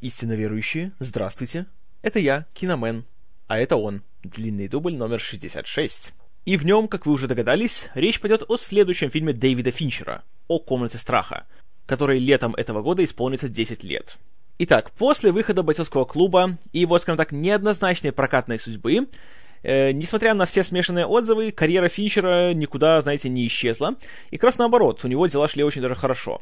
Истинно верующие, здравствуйте. Это я, Киномен. А это он, длинный дубль номер 66. И в нем, как вы уже догадались, речь пойдет о следующем фильме Дэвида Финчера, о «Комнате страха», который летом этого года исполнится 10 лет. Итак, после выхода бойцовского клуба и его, скажем так, неоднозначной прокатной судьбы, э, несмотря на все смешанные отзывы, карьера Финчера никуда, знаете, не исчезла. И как раз наоборот, у него дела шли очень даже хорошо.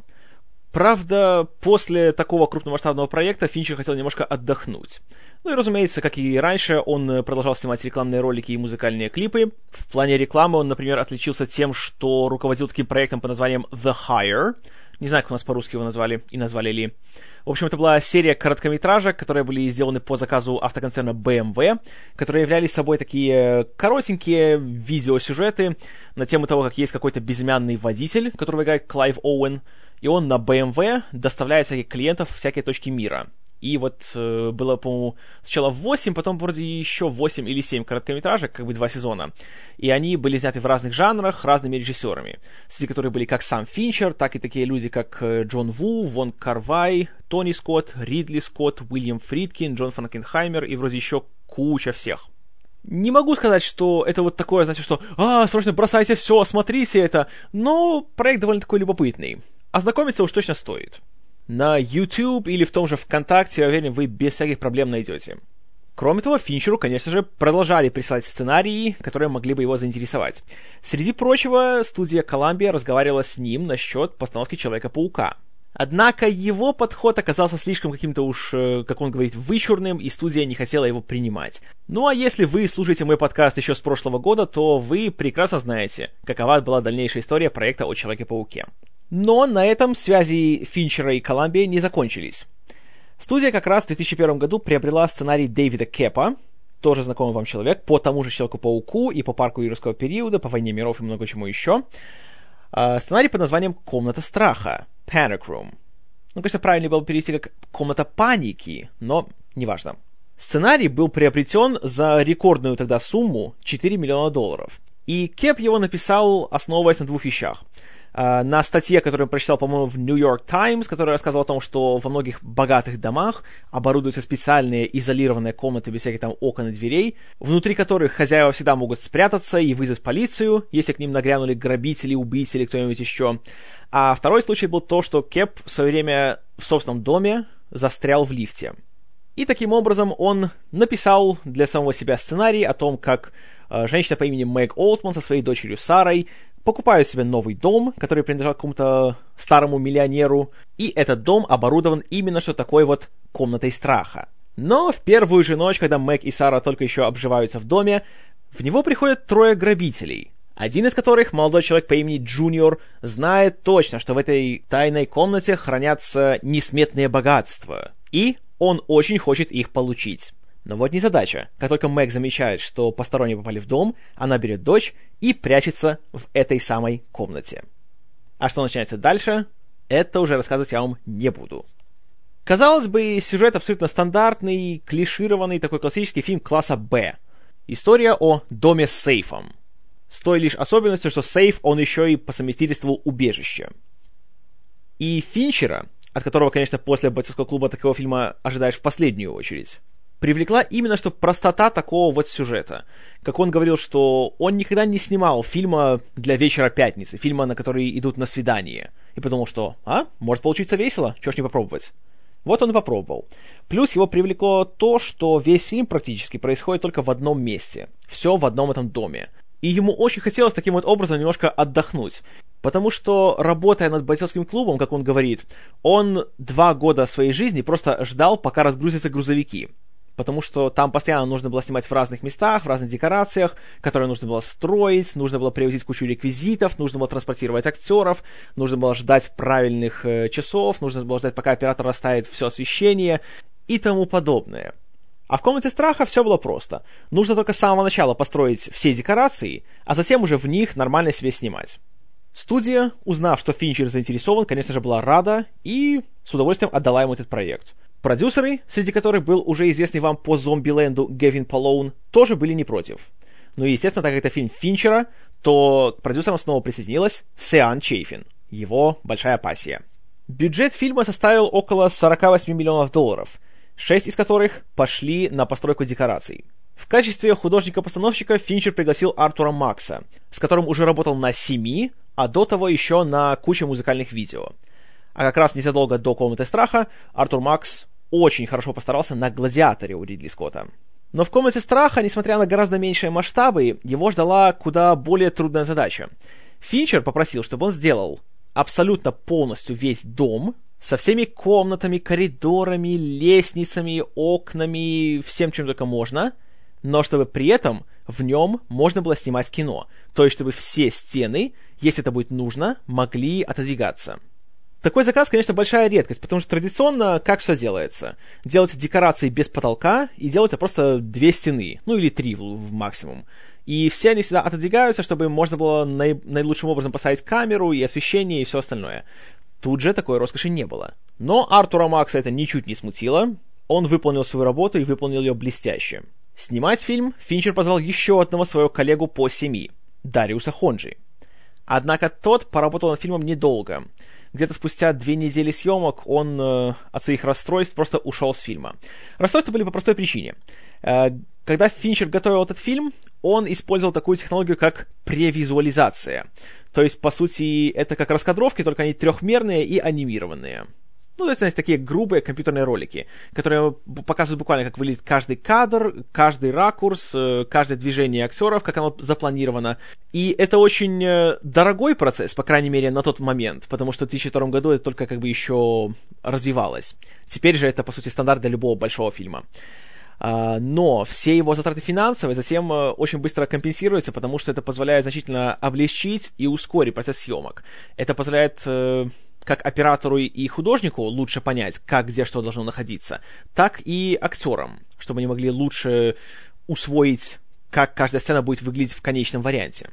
Правда, после такого крупномасштабного проекта Финчер хотел немножко отдохнуть. Ну и, разумеется, как и раньше, он продолжал снимать рекламные ролики и музыкальные клипы. В плане рекламы он, например, отличился тем, что руководил таким проектом под названием The Hire. Не знаю, как у нас по-русски его назвали и назвали ли. В общем, это была серия короткометражек, которые были сделаны по заказу автоконцерна BMW, которые являлись собой такие коротенькие видеосюжеты на тему того, как есть какой-то безымянный водитель, которого играет Клайв Оуэн, и он на BMW доставляет всяких клиентов в всякие точки мира. И вот э, было, по-моему, сначала 8, потом вроде еще 8 или 7 короткометражек, как бы два сезона. И они были сняты в разных жанрах, разными режиссерами. Среди которых были как сам Финчер, так и такие люди, как э, Джон Ву, Вонг Карвай, Тони Скотт, Ридли Скотт, Уильям Фридкин, Джон Франкенхаймер и вроде еще куча всех. Не могу сказать, что это вот такое, значит, что «А, срочно бросайте все, смотрите это», но проект довольно такой любопытный. Ознакомиться уж точно стоит. На YouTube или в том же ВКонтакте, я уверен, вы без всяких проблем найдете. Кроме того, Финчеру, конечно же, продолжали присылать сценарии, которые могли бы его заинтересовать. Среди прочего, студия Columbia разговаривала с ним насчет постановки Человека-паука. Однако его подход оказался слишком каким-то уж, э, как он говорит, вычурным, и студия не хотела его принимать. Ну а если вы слушаете мой подкаст еще с прошлого года, то вы прекрасно знаете, какова была дальнейшая история проекта о Человеке-пауке. Но на этом связи Финчера и Колумбии не закончились. Студия как раз в 2001 году приобрела сценарий Дэвида Кепа, тоже знакомый вам человек, по тому же Человеку-пауку и по парку юрского периода, по войне миров и много чему еще. Uh, сценарий под названием «Комната страха» — Panic Room. Ну, конечно, правильнее было перевести как «Комната паники», но неважно. Сценарий был приобретен за рекордную тогда сумму 4 миллиона долларов. И Кеп его написал, основываясь на двух вещах — на статье, которую я прочитал, по-моему, в New York Times, которая рассказывала о том, что во многих богатых домах оборудуются специальные изолированные комнаты без всяких там окон и дверей, внутри которых хозяева всегда могут спрятаться и вызвать полицию, если к ним нагрянули грабители, убийцы или кто-нибудь еще. А второй случай был то, что Кеп в свое время в собственном доме застрял в лифте. И таким образом он написал для самого себя сценарий о том, как э, женщина по имени Мэг Олтман со своей дочерью Сарой покупают себе новый дом, который принадлежал какому-то старому миллионеру, и этот дом оборудован именно что такой вот комнатой страха. Но в первую же ночь, когда Мэг и Сара только еще обживаются в доме, в него приходят трое грабителей. Один из которых, молодой человек по имени Джуниор, знает точно, что в этой тайной комнате хранятся несметные богатства. И он очень хочет их получить. Но вот не задача. Как только Мэг замечает, что посторонние попали в дом, она берет дочь и прячется в этой самой комнате. А что начинается дальше, это уже рассказывать я вам не буду. Казалось бы, сюжет абсолютно стандартный, клишированный, такой классический фильм класса «Б». История о доме с сейфом. С той лишь особенностью, что сейф, он еще и по совместительству убежище. И Финчера, от которого, конечно, после бойцовского клуба такого фильма ожидаешь в последнюю очередь, привлекла именно что простота такого вот сюжета. Как он говорил, что он никогда не снимал фильма для вечера пятницы, фильма, на который идут на свидание. И подумал, что, а, может получиться весело, чего ж не попробовать. Вот он и попробовал. Плюс его привлекло то, что весь фильм практически происходит только в одном месте. Все в одном этом доме. И ему очень хотелось таким вот образом немножко отдохнуть. Потому что, работая над бойцовским клубом, как он говорит, он два года своей жизни просто ждал, пока разгрузятся грузовики потому что там постоянно нужно было снимать в разных местах, в разных декорациях, которые нужно было строить, нужно было привозить кучу реквизитов, нужно было транспортировать актеров, нужно было ждать правильных э, часов, нужно было ждать, пока оператор расставит все освещение и тому подобное. А в комнате страха все было просто. Нужно только с самого начала построить все декорации, а затем уже в них нормально себе снимать. Студия, узнав, что Финчер заинтересован, конечно же, была рада и с удовольствием отдала ему этот проект. Продюсеры, среди которых был уже известный вам по Зомбиленду Гевин Полоун, тоже были не против. Ну и, естественно, так как это фильм Финчера, то к продюсерам снова присоединилась Сеан Чейфин, его большая пассия. Бюджет фильма составил около 48 миллионов долларов, шесть из которых пошли на постройку декораций. В качестве художника-постановщика Финчер пригласил Артура Макса, с которым уже работал на семи, а до того еще на куче музыкальных видео. А как раз незадолго до «Комнаты страха» Артур Макс очень хорошо постарался на «Гладиаторе» у Ридли Скотта. Но в «Комнате страха», несмотря на гораздо меньшие масштабы, его ждала куда более трудная задача. Финчер попросил, чтобы он сделал абсолютно полностью весь дом, со всеми комнатами, коридорами, лестницами, окнами, всем, чем только можно, но чтобы при этом в нем можно было снимать кино. То есть, чтобы все стены, если это будет нужно, могли отодвигаться. Такой заказ, конечно, большая редкость, потому что традиционно как все делается? Делать декорации без потолка и делаются просто две стены, ну или три в, в максимум. И все они всегда отодвигаются, чтобы можно было наи- наилучшим образом поставить камеру и освещение и все остальное. Тут же такой роскоши не было. Но Артура Макса это ничуть не смутило. Он выполнил свою работу и выполнил ее блестяще. Снимать фильм Финчер позвал еще одного своего коллегу по семьи, Дариуса Хонджи. Однако тот поработал над фильмом недолго — где-то спустя две недели съемок он э, от своих расстройств просто ушел с фильма. Расстройства были по простой причине. Э, когда Финчер готовил этот фильм, он использовал такую технологию, как превизуализация. То есть, по сути, это как раскадровки, только они трехмерные и анимированные. Ну, то есть, знаете, такие грубые компьютерные ролики, которые показывают буквально, как выглядит каждый кадр, каждый ракурс, э, каждое движение актеров, как оно запланировано. И это очень э, дорогой процесс, по крайней мере, на тот момент, потому что в 2002 году это только как бы еще развивалось. Теперь же это, по сути, стандарт для любого большого фильма. А, но все его затраты финансовые затем э, очень быстро компенсируются, потому что это позволяет значительно облегчить и ускорить процесс съемок. Это позволяет как оператору и художнику лучше понять, как где что должно находиться, так и актерам, чтобы они могли лучше усвоить, как каждая сцена будет выглядеть в конечном варианте.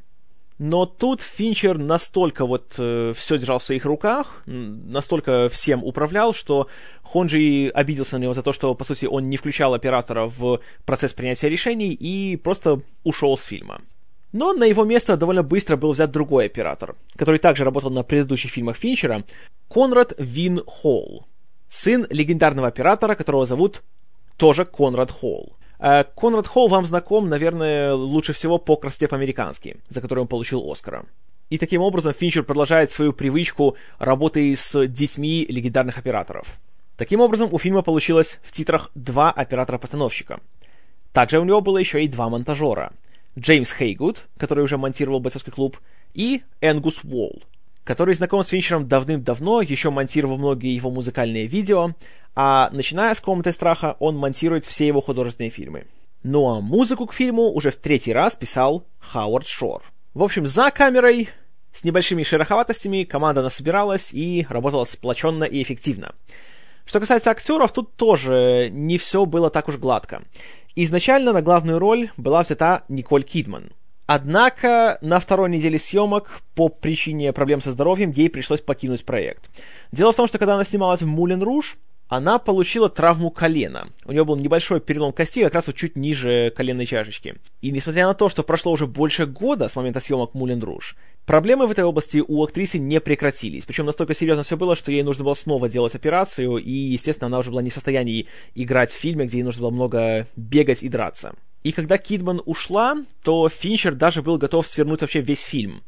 Но тут Финчер настолько вот э, все держал в своих руках, настолько всем управлял, что Хонджи обиделся на него за то, что, по сути, он не включал оператора в процесс принятия решений и просто ушел с фильма. Но на его место довольно быстро был взят другой оператор, который также работал на предыдущих фильмах Финчера, Конрад Вин Холл, сын легендарного оператора, которого зовут тоже Конрад Холл. Э, Конрад Холл вам знаком, наверное, лучше всего по «Красоте по-американски», за которую он получил Оскара. И таким образом Финчер продолжает свою привычку работы с детьми легендарных операторов. Таким образом, у фильма получилось в титрах два оператора-постановщика. Также у него было еще и два монтажера — Джеймс Хейгуд, который уже монтировал «Бойцовский клуб», и Энгус Уолл, который знаком с Финчером давным-давно, еще монтировал многие его музыкальные видео, а начиная с «Комнаты страха» он монтирует все его художественные фильмы. Ну а музыку к фильму уже в третий раз писал Хауард Шор. В общем, за камерой с небольшими шероховатостями команда насобиралась и работала сплоченно и эффективно. Что касается актеров, тут тоже не все было так уж гладко. Изначально на главную роль была взята Николь Кидман. Однако на второй неделе съемок по причине проблем со здоровьем ей пришлось покинуть проект. Дело в том, что когда она снималась в «Мулен Руж», она получила травму колена. У нее был небольшой перелом кости, как раз вот чуть ниже коленной чашечки. И несмотря на то, что прошло уже больше года с момента съемок «Мулен Руж», проблемы в этой области у актрисы не прекратились. Причем настолько серьезно все было, что ей нужно было снова делать операцию, и, естественно, она уже была не в состоянии играть в фильме, где ей нужно было много бегать и драться. И когда Кидман ушла, то Финчер даже был готов свернуть вообще весь фильм.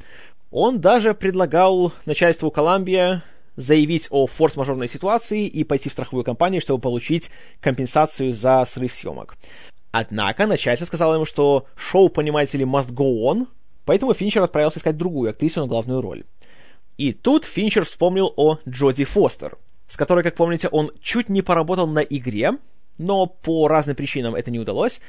Он даже предлагал начальству Коламбия заявить о форс-мажорной ситуации и пойти в страховую компанию, чтобы получить компенсацию за срыв съемок. Однако начальство сказало ему, что шоу, понимаете ли, must go on, поэтому Финчер отправился искать другую актрису на главную роль. И тут Финчер вспомнил о Джоди Фостер, с которой, как помните, он чуть не поработал на игре, но по разным причинам это не удалось,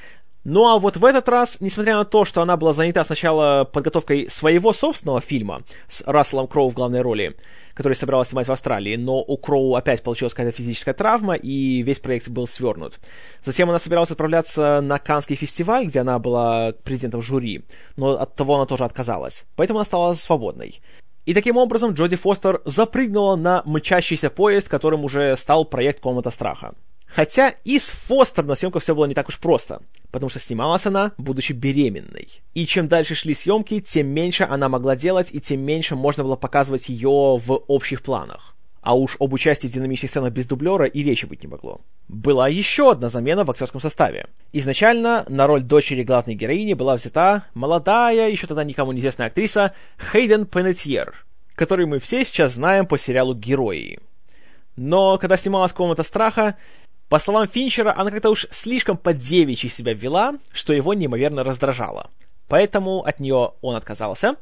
ну а вот в этот раз, несмотря на то, что она была занята сначала подготовкой своего собственного фильма с Расселом Кроу в главной роли, который собиралась снимать в Австралии, но у Кроу опять получилась какая-то физическая травма, и весь проект был свернут. Затем она собиралась отправляться на Канский фестиваль, где она была президентом жюри, но от того она тоже отказалась. Поэтому она стала свободной. И таким образом Джоди Фостер запрыгнула на мчащийся поезд, которым уже стал проект «Комната страха». Хотя и с Фостер на съемках все было не так уж просто, потому что снималась она, будучи беременной. И чем дальше шли съемки, тем меньше она могла делать, и тем меньше можно было показывать ее в общих планах. а уж об участии в динамичных сценах без дублера и речи быть не могло. Была еще одна замена в актерском составе. Изначально на роль дочери главной героини была взята молодая, еще тогда никому неизвестная актриса Хейден Пенетьер, которую мы все сейчас знаем по сериалу «Герои». Но когда снималась «Комната страха», по словам Финчера, она как-то уж слишком поддевичьи себя вела, что его неимоверно раздражало. Поэтому от нее он отказался,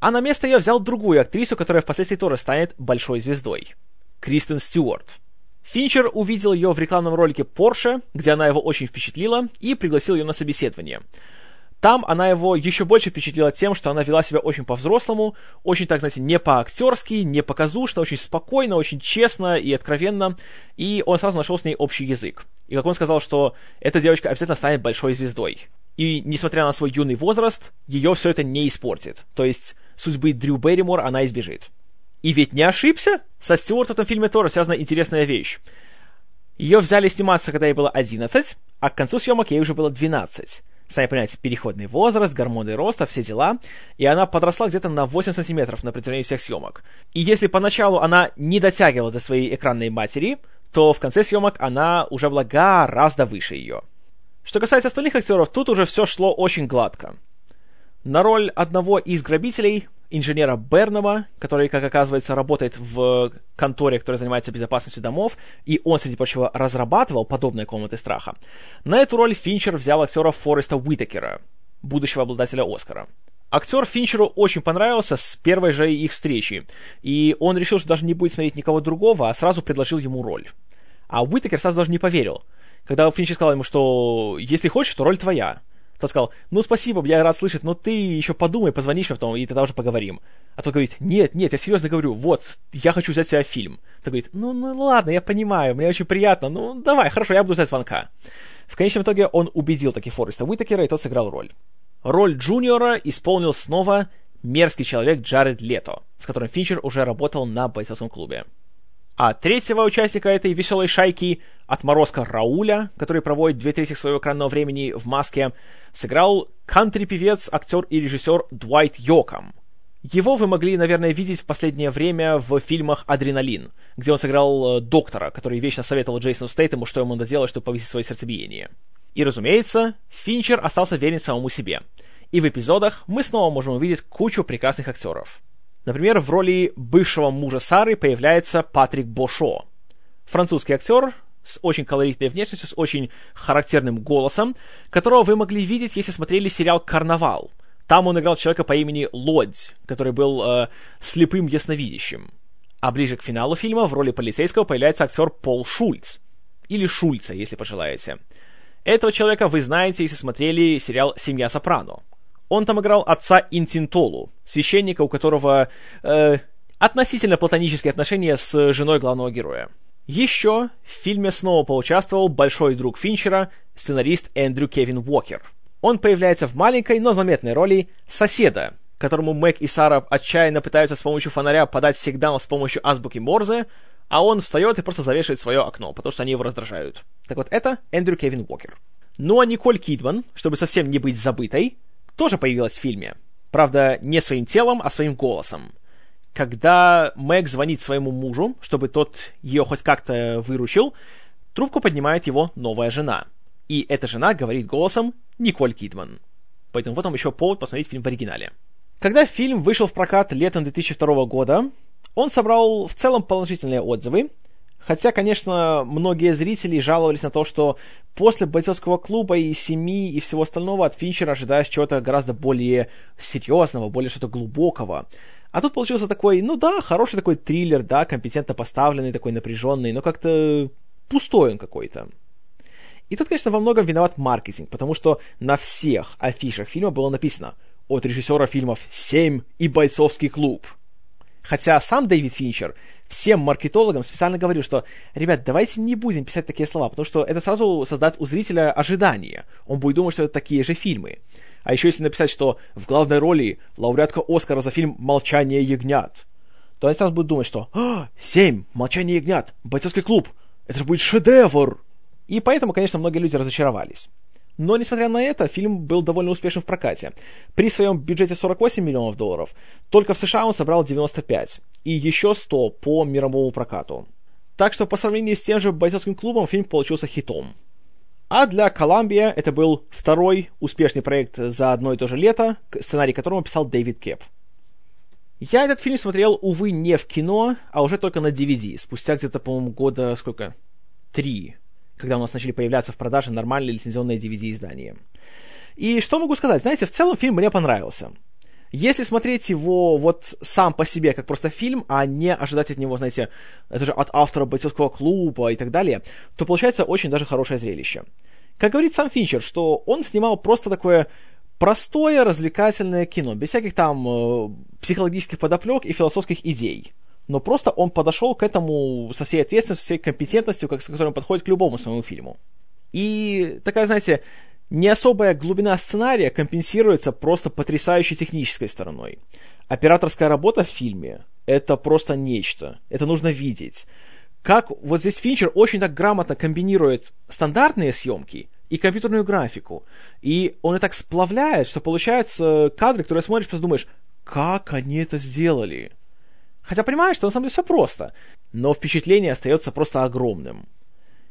а на место ее взял другую актрису, которая впоследствии тоже станет большой звездой. Кристен Стюарт. Финчер увидел ее в рекламном ролике Porsche, где она его очень впечатлила, и пригласил ее на собеседование. Там она его еще больше впечатлила тем, что она вела себя очень по-взрослому, очень, так знаете, не по-актерски, не показушно, очень спокойно, очень честно и откровенно, и он сразу нашел с ней общий язык. И как он сказал, что эта девочка обязательно станет большой звездой. И, несмотря на свой юный возраст, ее все это не испортит. То есть, судьбы Дрю Берримор она избежит. И ведь не ошибся! Со Стюарт в этом фильме тоже связана интересная вещь. Ее взяли сниматься, когда ей было 11, а к концу съемок ей уже было 12. Сами понимаете, переходный возраст, гормоны роста, все дела. И она подросла где-то на 8 сантиметров на протяжении всех съемок. И если поначалу она не дотягивала до своей экранной матери, то в конце съемок она уже была гораздо выше ее. Что касается остальных актеров, тут уже все шло очень гладко. На роль одного из грабителей, инженера Бернама, который, как оказывается, работает в конторе, которая занимается безопасностью домов, и он, среди прочего, разрабатывал подобные комнаты страха, на эту роль Финчер взял актера Фореста Уитакера, будущего обладателя Оскара. Актер Финчеру очень понравился с первой же их встречи, и он решил, что даже не будет смотреть никого другого, а сразу предложил ему роль. А Уитакер сразу даже не поверил. Когда Финчер сказал ему, что если хочешь, то роль твоя. Тот сказал, ну спасибо, я рад слышать, но ты еще подумай, позвонишь мне потом, и тогда уже поговорим. А тот говорит, нет, нет, я серьезно говорю, вот, я хочу взять себя фильм. Тот говорит, ну, ну ладно, я понимаю, мне очень приятно, ну давай, хорошо, я буду ждать звонка. В конечном итоге он убедил таки Фореста Уитакера, и тот сыграл роль. Роль Джуниора исполнил снова мерзкий человек Джаред Лето, с которым Финчер уже работал на бойцовском клубе. А третьего участника этой веселой шайки, отморозка Рауля, который проводит две трети своего экранного времени в маске, сыграл кантри-певец, актер и режиссер Дуайт Йоком. Его вы могли, наверное, видеть в последнее время в фильмах «Адреналин», где он сыграл э, доктора, который вечно советовал Джейсону Стейтему, что ему надо делать, чтобы повысить свое сердцебиение. И, разумеется, Финчер остался верен самому себе. И в эпизодах мы снова можем увидеть кучу прекрасных актеров. Например, в роли бывшего мужа Сары появляется Патрик Бошо. Французский актер с очень колоритной внешностью, с очень характерным голосом, которого вы могли видеть, если смотрели сериал «Карнавал». Там он играл человека по имени Лодь, который был э, слепым ясновидящим. А ближе к финалу фильма в роли полицейского появляется актер Пол Шульц. Или Шульца, если пожелаете. Этого человека вы знаете, если смотрели сериал «Семья Сопрано». Он там играл отца Интинтолу, священника, у которого э, относительно платонические отношения с женой главного героя. Еще в фильме снова поучаствовал большой друг Финчера, сценарист Эндрю Кевин Уокер. Он появляется в маленькой, но заметной роли соседа, которому Мэг и Сара отчаянно пытаются с помощью фонаря подать сигнал с помощью азбуки Морзе, а он встает и просто завешивает свое окно, потому что они его раздражают. Так вот, это Эндрю Кевин Уокер. Ну а Николь Кидман, чтобы совсем не быть забытой, тоже появилась в фильме. Правда, не своим телом, а своим голосом. Когда Мэг звонит своему мужу, чтобы тот ее хоть как-то выручил, трубку поднимает его новая жена. И эта жена говорит голосом Николь Кидман. Поэтому вот вам еще повод посмотреть фильм в оригинале. Когда фильм вышел в прокат летом 2002 года, он собрал в целом положительные отзывы, Хотя, конечно, многие зрители жаловались на то, что после бойцовского клуба и семьи и всего остального от Финчера ожидаешь чего-то гораздо более серьезного, более что-то глубокого. А тут получился такой, ну да, хороший такой триллер, да, компетентно поставленный, такой напряженный, но как-то пустой он какой-то. И тут, конечно, во многом виноват маркетинг, потому что на всех афишах фильма было написано от режиссера фильмов «Семь» и «Бойцовский клуб». Хотя сам Дэвид Финчер всем маркетологам специально говорю, что, ребят, давайте не будем писать такие слова, потому что это сразу создаст у зрителя ожидания. Он будет думать, что это такие же фильмы. А еще если написать, что в главной роли лауреатка Оскара за фильм «Молчание ягнят», то они сразу будут думать, что «А, «Семь! Молчание ягнят! Бойцовский клуб! Это же будет шедевр!» И поэтому, конечно, многие люди разочаровались. Но, несмотря на это, фильм был довольно успешен в прокате. При своем бюджете 48 миллионов долларов, только в США он собрал 95, и еще 100 по мировому прокату. Так что по сравнению с тем же бойцовским клубом фильм получился хитом. А для Columbia это был второй успешный проект за одно и то же лето, сценарий которого писал Дэвид Кеп. Я этот фильм смотрел, увы, не в кино, а уже только на DVD, спустя где-то, по-моему, года сколько? Три когда у нас начали появляться в продаже нормальные лицензионные DVD-издания. И что могу сказать? Знаете, в целом фильм мне понравился. Если смотреть его вот сам по себе, как просто фильм, а не ожидать от него, знаете, это же от автора бойцовского клуба и так далее, то получается очень даже хорошее зрелище. Как говорит сам Финчер, что он снимал просто такое простое развлекательное кино, без всяких там э, психологических подоплек и философских идей но просто он подошел к этому со всей ответственностью, со всей компетентностью, как, с которой он подходит к любому своему фильму. И такая, знаете, не особая глубина сценария компенсируется просто потрясающей технической стороной. Операторская работа в фильме — это просто нечто. Это нужно видеть. Как вот здесь Финчер очень так грамотно комбинирует стандартные съемки и компьютерную графику. И он и так сплавляет, что получаются кадры, которые смотришь, просто думаешь, как они это сделали? Хотя понимаешь, что на самом деле все просто. Но впечатление остается просто огромным.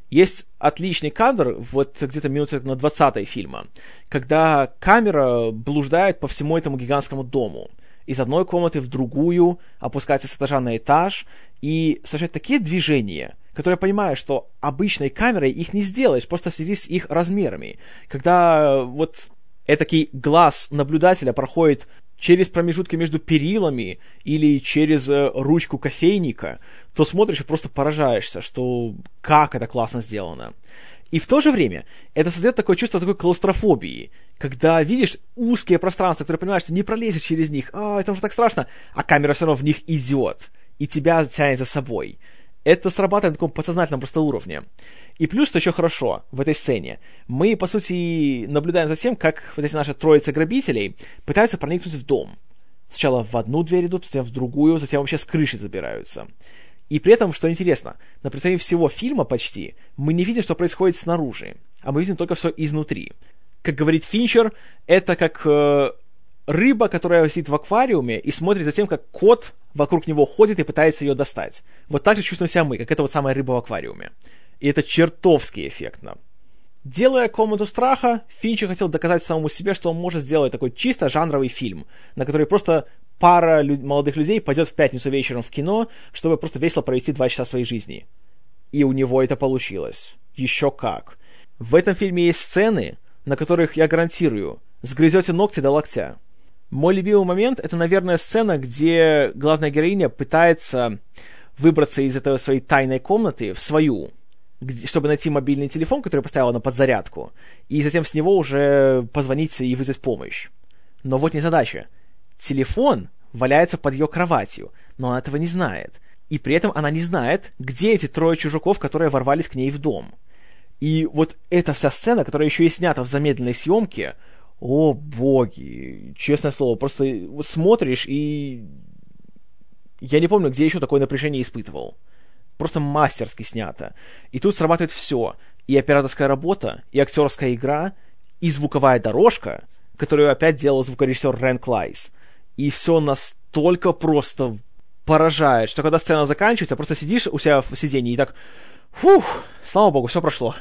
Есть отличный кадр, вот где-то минуты на 20 фильма, когда камера блуждает по всему этому гигантскому дому. Из одной комнаты в другую, опускается с этажа на этаж, и совершает такие движения, которые понимаю, что обычной камерой их не сделаешь, просто в связи с их размерами. Когда вот этакий глаз наблюдателя проходит через промежутки между перилами или через э, ручку кофейника, то смотришь и просто поражаешься, что как это классно сделано. И в то же время это создает такое чувство такой клаустрофобии, когда видишь узкие пространства, которые понимаешь, что не пролезешь через них, а, это уже так страшно, а камера все равно в них идет, и тебя тянет за собой. Это срабатывает на таком подсознательном просто уровне. И плюс, что еще хорошо в этой сцене, мы, по сути, наблюдаем за тем, как вот эти наши троица грабителей пытаются проникнуть в дом. Сначала в одну дверь идут, затем в другую, затем вообще с крыши забираются. И при этом, что интересно, на протяжении всего фильма почти мы не видим, что происходит снаружи, а мы видим только все изнутри. Как говорит Финчер, это как э, рыба, которая сидит в аквариуме и смотрит за тем, как кот вокруг него ходит и пытается ее достать. Вот так же чувствуем себя мы, как эта вот самая рыба в аквариуме. И это чертовски эффектно. Делая «Комнату страха», Финчер хотел доказать самому себе, что он может сделать такой чисто жанровый фильм, на который просто пара лю- молодых людей пойдет в пятницу вечером в кино, чтобы просто весело провести два часа своей жизни. И у него это получилось. Еще как. В этом фильме есть сцены, на которых, я гарантирую, сгрызете ногти до локтя. Мой любимый момент — это, наверное, сцена, где главная героиня пытается выбраться из этой своей тайной комнаты в свою, чтобы найти мобильный телефон, который поставила на подзарядку, и затем с него уже позвонить и вызвать помощь. Но вот не задача. Телефон валяется под ее кроватью, но она этого не знает. И при этом она не знает, где эти трое чужаков, которые ворвались к ней в дом. И вот эта вся сцена, которая еще и снята в замедленной съемке, о боги, честное слово, просто смотришь и... Я не помню, где еще такое напряжение испытывал просто мастерски снято. И тут срабатывает все. И операторская работа, и актерская игра, и звуковая дорожка, которую опять делал звукорежиссер Рен Клайс. И все настолько просто поражает, что когда сцена заканчивается, просто сидишь у себя в сиденье и так, фух, слава богу, все прошло.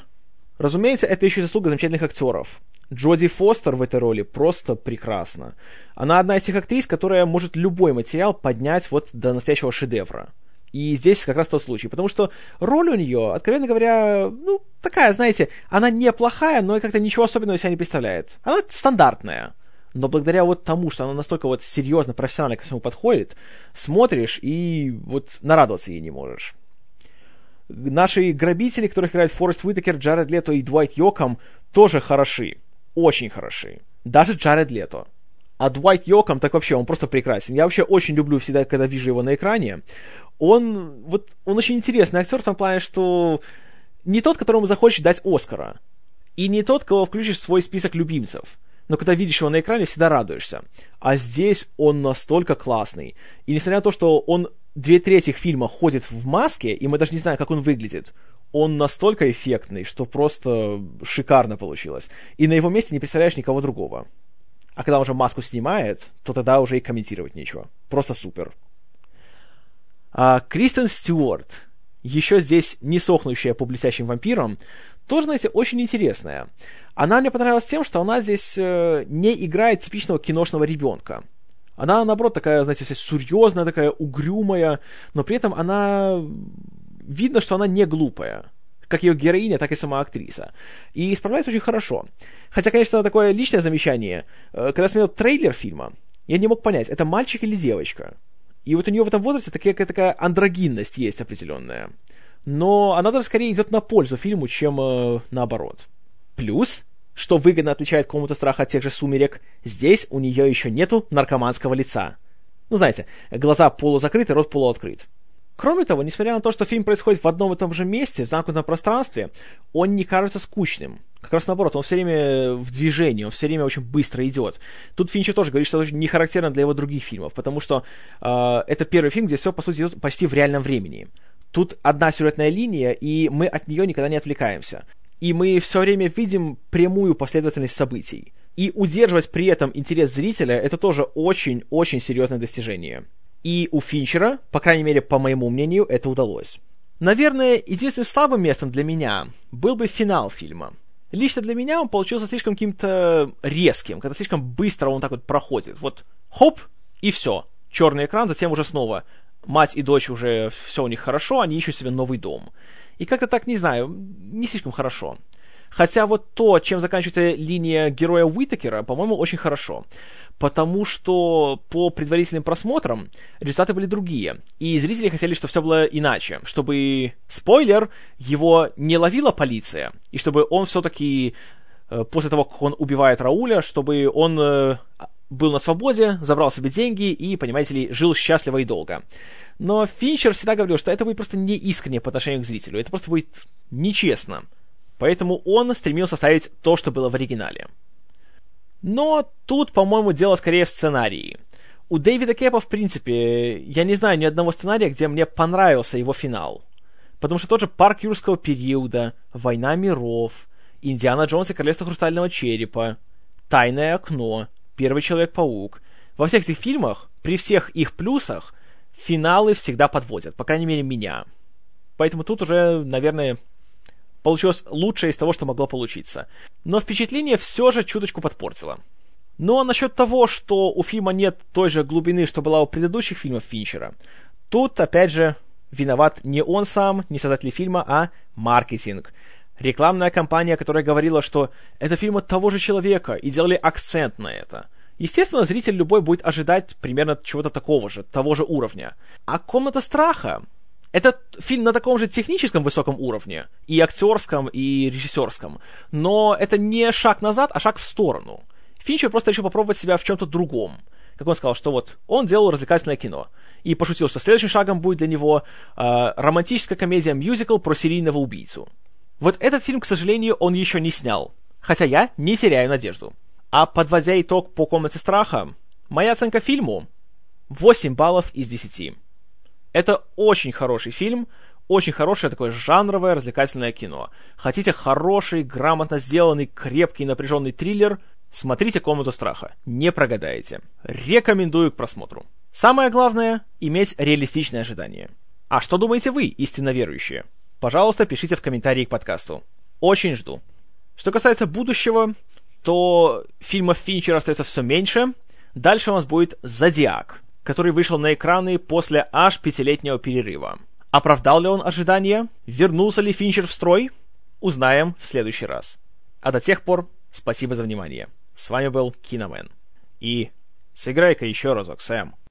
Разумеется, это еще и заслуга замечательных актеров. Джоди Фостер в этой роли просто прекрасна. Она одна из тех актрис, которая может любой материал поднять вот до настоящего шедевра. И здесь как раз тот случай. Потому что роль у нее, откровенно говоря, ну, такая, знаете, она неплохая, но и как-то ничего особенного себя не представляет. Она стандартная. Но благодаря вот тому, что она настолько вот серьезно, профессионально ко всему подходит, смотришь и вот нарадоваться ей не можешь. Наши грабители, которых играют Форест Уитакер, Джаред Лето и Дуайт Йоком, тоже хороши. Очень хороши. Даже Джаред Лето. А Дуайт Йоком так вообще, он просто прекрасен. Я вообще очень люблю всегда, когда вижу его на экране он, вот, он очень интересный актер в том плане, что не тот, которому захочешь дать Оскара, и не тот, кого включишь в свой список любимцев. Но когда видишь его на экране, всегда радуешься. А здесь он настолько классный. И несмотря на то, что он две трети фильма ходит в маске, и мы даже не знаем, как он выглядит, он настолько эффектный, что просто шикарно получилось. И на его месте не представляешь никого другого. А когда он уже маску снимает, то тогда уже и комментировать нечего. Просто супер. А Кристен Стюарт, еще здесь не сохнущая по блестящим вампирам, тоже, знаете, очень интересная. Она мне понравилась тем, что она здесь э, не играет типичного киношного ребенка. Она, наоборот, такая, знаете, вся серьезная, такая угрюмая, но при этом она... Видно, что она не глупая. Как ее героиня, так и сама актриса. И справляется очень хорошо. Хотя, конечно, такое личное замечание. Э, когда смотрел трейлер фильма, я не мог понять, это мальчик или девочка. И вот у нее в этом возрасте такая, такая андрогинность есть определенная. Но она даже скорее идет на пользу фильму, чем э, наоборот. Плюс, что выгодно отличает комнату страха от тех же сумерек, здесь у нее еще нету наркоманского лица. Ну, знаете, глаза полузакрыты, рот полуоткрыт. Кроме того, несмотря на то, что фильм происходит в одном и том же месте, в замкнутом пространстве, он не кажется скучным. Как раз наоборот, он все время в движении, он все время очень быстро идет. Тут Финчер тоже говорит, что это не характерно для его других фильмов, потому что э, это первый фильм, где все, по сути, идет почти в реальном времени. Тут одна сюжетная линия, и мы от нее никогда не отвлекаемся и мы все время видим прямую последовательность событий. И удерживать при этом интерес зрителя это тоже очень-очень серьезное достижение. И у Финчера, по крайней мере, по моему мнению, это удалось. Наверное, единственным слабым местом для меня был бы финал фильма. Лично для меня он получился слишком каким-то резким, когда слишком быстро он так вот проходит. Вот хоп, и все. Черный экран, затем уже снова. Мать и дочь уже все у них хорошо, они ищут себе новый дом. И как-то так, не знаю, не слишком хорошо. Хотя вот то, чем заканчивается линия героя Уитакера, по-моему, очень хорошо. Потому что по предварительным просмотрам результаты были другие. И зрители хотели, чтобы все было иначе. Чтобы, спойлер, его не ловила полиция. И чтобы он все-таки, э, после того, как он убивает Рауля, чтобы он э, был на свободе, забрал себе деньги и, понимаете ли, жил счастливо и долго. Но Финчер всегда говорил, что это будет просто не искренне по отношению к зрителю, это просто будет нечестно. Поэтому он стремился ставить то, что было в оригинале. Но тут, по-моему, дело скорее в сценарии. У Дэвида Кэпа, в принципе, я не знаю ни одного сценария, где мне понравился его финал. Потому что тот же «Парк юрского периода», «Война миров», «Индиана Джонс и Королевство Хрустального Черепа», «Тайное окно», «Первый Человек-паук». Во всех этих фильмах, при всех их плюсах, финалы всегда подводят, по крайней мере, меня. Поэтому тут уже, наверное, получилось лучшее из того, что могло получиться. Но впечатление все же чуточку подпортило. Ну а насчет того, что у фильма нет той же глубины, что была у предыдущих фильмов Финчера, тут, опять же, виноват не он сам, не создатель фильма, а маркетинг. Рекламная кампания, которая говорила, что это фильм от того же человека, и делали акцент на это. Естественно, зритель любой будет ожидать примерно чего-то такого же, того же уровня. А «Комната страха» — это фильм на таком же техническом высоком уровне, и актерском, и режиссерском, но это не шаг назад, а шаг в сторону. Финчер просто решил попробовать себя в чем-то другом. Как он сказал, что вот он делал развлекательное кино. И пошутил, что следующим шагом будет для него э, романтическая комедия-мюзикл про серийного убийцу. Вот этот фильм, к сожалению, он еще не снял. Хотя я не теряю надежду. А подводя итог по «Комнате страха», моя оценка фильму 8 баллов из 10. Это очень хороший фильм, очень хорошее такое жанровое развлекательное кино. Хотите хороший, грамотно сделанный, крепкий, напряженный триллер? Смотрите «Комнату страха». Не прогадаете. Рекомендую к просмотру. Самое главное — иметь реалистичное ожидание. А что думаете вы, истинно верующие? Пожалуйста, пишите в комментарии к подкасту. Очень жду. Что касается будущего, то фильмов Финчера остается все меньше. Дальше у нас будет «Зодиак», который вышел на экраны после аж пятилетнего перерыва. Оправдал ли он ожидания? Вернулся ли Финчер в строй? Узнаем в следующий раз. А до тех пор, спасибо за внимание. С вами был Киномен. И сыграй-ка еще разок, Сэм.